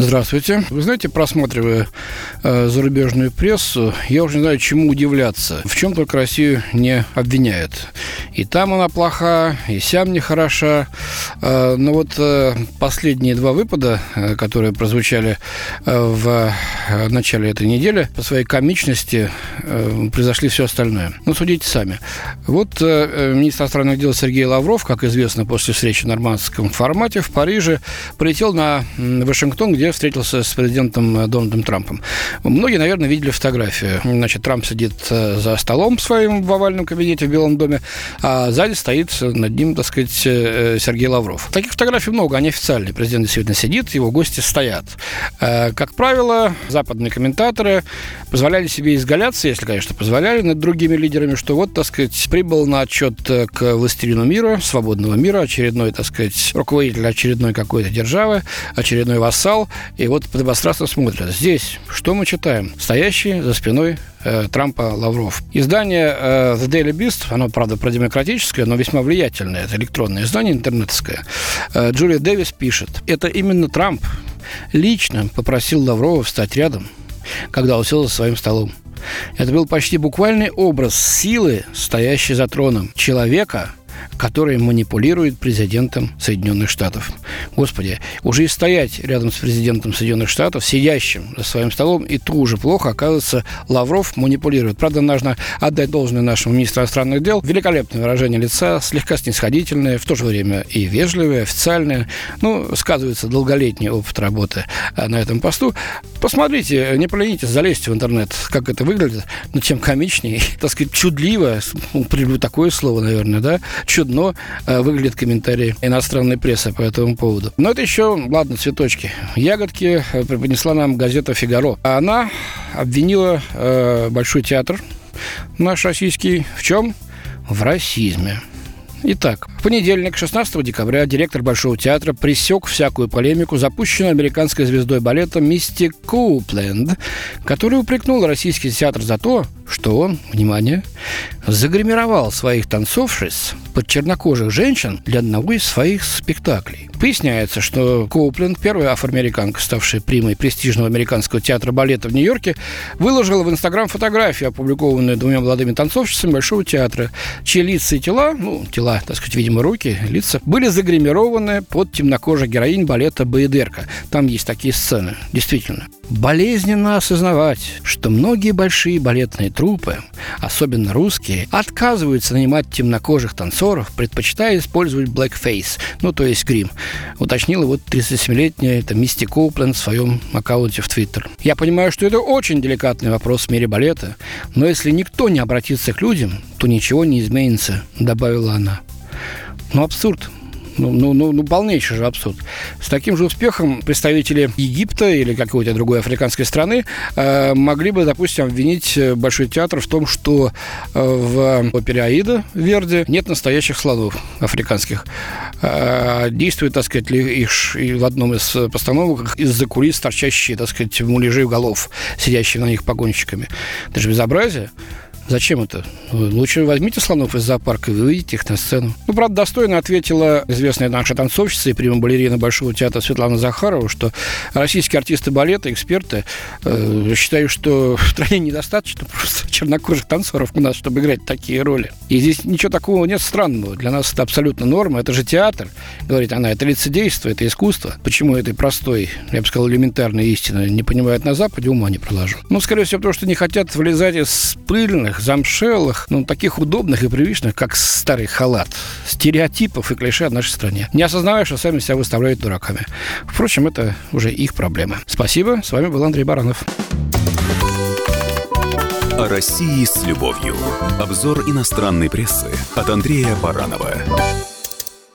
Здравствуйте. Вы знаете, просматривая э, зарубежную прессу, я уже не знаю, чему удивляться. В чем только Россию не обвиняют. И там она плоха, и сям не хороша. Э, но вот э, последние два выпада, э, которые прозвучали э, в э, начале этой недели, по своей комичности э, произошли все остальное. Ну, судите сами. Вот э, э министр иностранных дел Сергей Лавров, как известно, после встречи в нормандском формате в Париже, полетел на Вашингтон, где встретился с президентом э, Дональдом Трампом. Многие, наверное, видели фотографию. Значит, Трамп сидит э, за столом своим в овальном кабинете в Белом доме, а сзади стоит над ним, так сказать, э, Сергей Лавров. Таких фотографий много, они официальные. Президент действительно сидит, его гости стоят. Как правило, западные комментаторы позволяли себе изгаляться, если, конечно, позволяли, над другими лидерами, что вот, так сказать, прибыл на отчет к властелину мира, свободного мира, очередной, так сказать, руководитель очередной какой-то державы, очередной вассал, и вот подобострастно смотрят. Здесь что мы читаем? Стоящий за спиной э, Трампа Лавров. Издание э, The Daily Beast, оно, правда, продемократическое, но весьма влиятельное. Это электронное издание, интернетское. Э, Джулия Дэвис пишет. Это именно Трамп лично попросил Лаврова встать рядом, когда сел за своим столом. Это был почти буквальный образ силы, стоящей за троном. Человека, который манипулирует президентом Соединенных Штатов. Господи, уже и стоять рядом с президентом Соединенных Штатов, сидящим за своим столом, и то уже плохо, оказывается, Лавров манипулирует. Правда, нужно отдать должное нашему министру иностранных дел. Великолепное выражение лица, слегка снисходительное, в то же время и вежливое, официальное. Ну, сказывается долголетний опыт работы э, на этом посту. Посмотрите, не поленитесь, залезьте в интернет, как это выглядит. Ну, чем комичнее, так сказать, чудливо, ну, такое слово, наверное, да, чудно э, выглядят комментарии иностранной прессы по этому поводу. Но это еще, ладно, цветочки. Ягодки э, преподнесла нам газета «Фигаро». Она обвинила э, Большой театр наш российский в чем? В расизме. Итак, в понедельник, 16 декабря, директор Большого театра пресек всякую полемику, запущенную американской звездой балета Мисти Коупленд, который упрекнул российский театр за то, что он, внимание, загримировал своих танцовщиц под чернокожих женщин для одного из своих спектаклей. Поясняется, что Коупленд, первая афроамериканка, ставшая примой престижного американского театра балета в Нью-Йорке, выложила в Инстаграм фотографию, опубликованную двумя молодыми танцовщицами Большого театра, чьи лица и тела, ну, тела, так сказать, видимо, руки, лица, были загримированы под темнокожих героинь балета «Баедерка». Там есть такие сцены, действительно. Болезненно осознавать, что многие большие балетные трупы, особенно русские, отказываются нанимать темнокожих танцоров, предпочитая использовать blackface, ну, то есть грим уточнила вот 37-летняя это Мисти Коупленд в своем аккаунте в Твиттер. Я понимаю, что это очень деликатный вопрос в мире балета, но если никто не обратится к людям, то ничего не изменится, добавила она. Ну, абсурд. Ну, ну, ну, ну, полнейший же абсурд. С таким же успехом представители Египта или какой-то другой африканской страны э, могли бы, допустим, обвинить э, Большой театр в том, что э, в опере Аида Верди нет настоящих слонов африканских. Э, действует, так сказать, их в одном из постановок из-за кулис торчащие, так сказать, муляжи голов, сидящие на них погонщиками. Это же безобразие. Зачем это? Лучше возьмите слонов из зоопарка и выведите их на сцену. Ну, правда, достойно ответила известная наша танцовщица и прима-балерина Большого театра Светлана Захарова, что российские артисты балета, эксперты э, считают, что в стране недостаточно просто чернокожих танцоров у нас, чтобы играть такие роли. И здесь ничего такого нет странного. Для нас это абсолютно норма. Это же театр, говорит она. Это лицедейство, это искусство. Почему этой простой, я бы сказал, элементарной истины не понимают на Западе, ума не проложу. Ну, скорее всего, потому что не хотят вылезать из пыльных, старых, замшелых, ну, таких удобных и привычных, как старый халат. Стереотипов и клише в нашей стране. Не осознавая, что сами себя выставляют дураками. Впрочем, это уже их проблема. Спасибо. С вами был Андрей Баранов. О России с любовью. Обзор иностранной прессы от Андрея Баранова.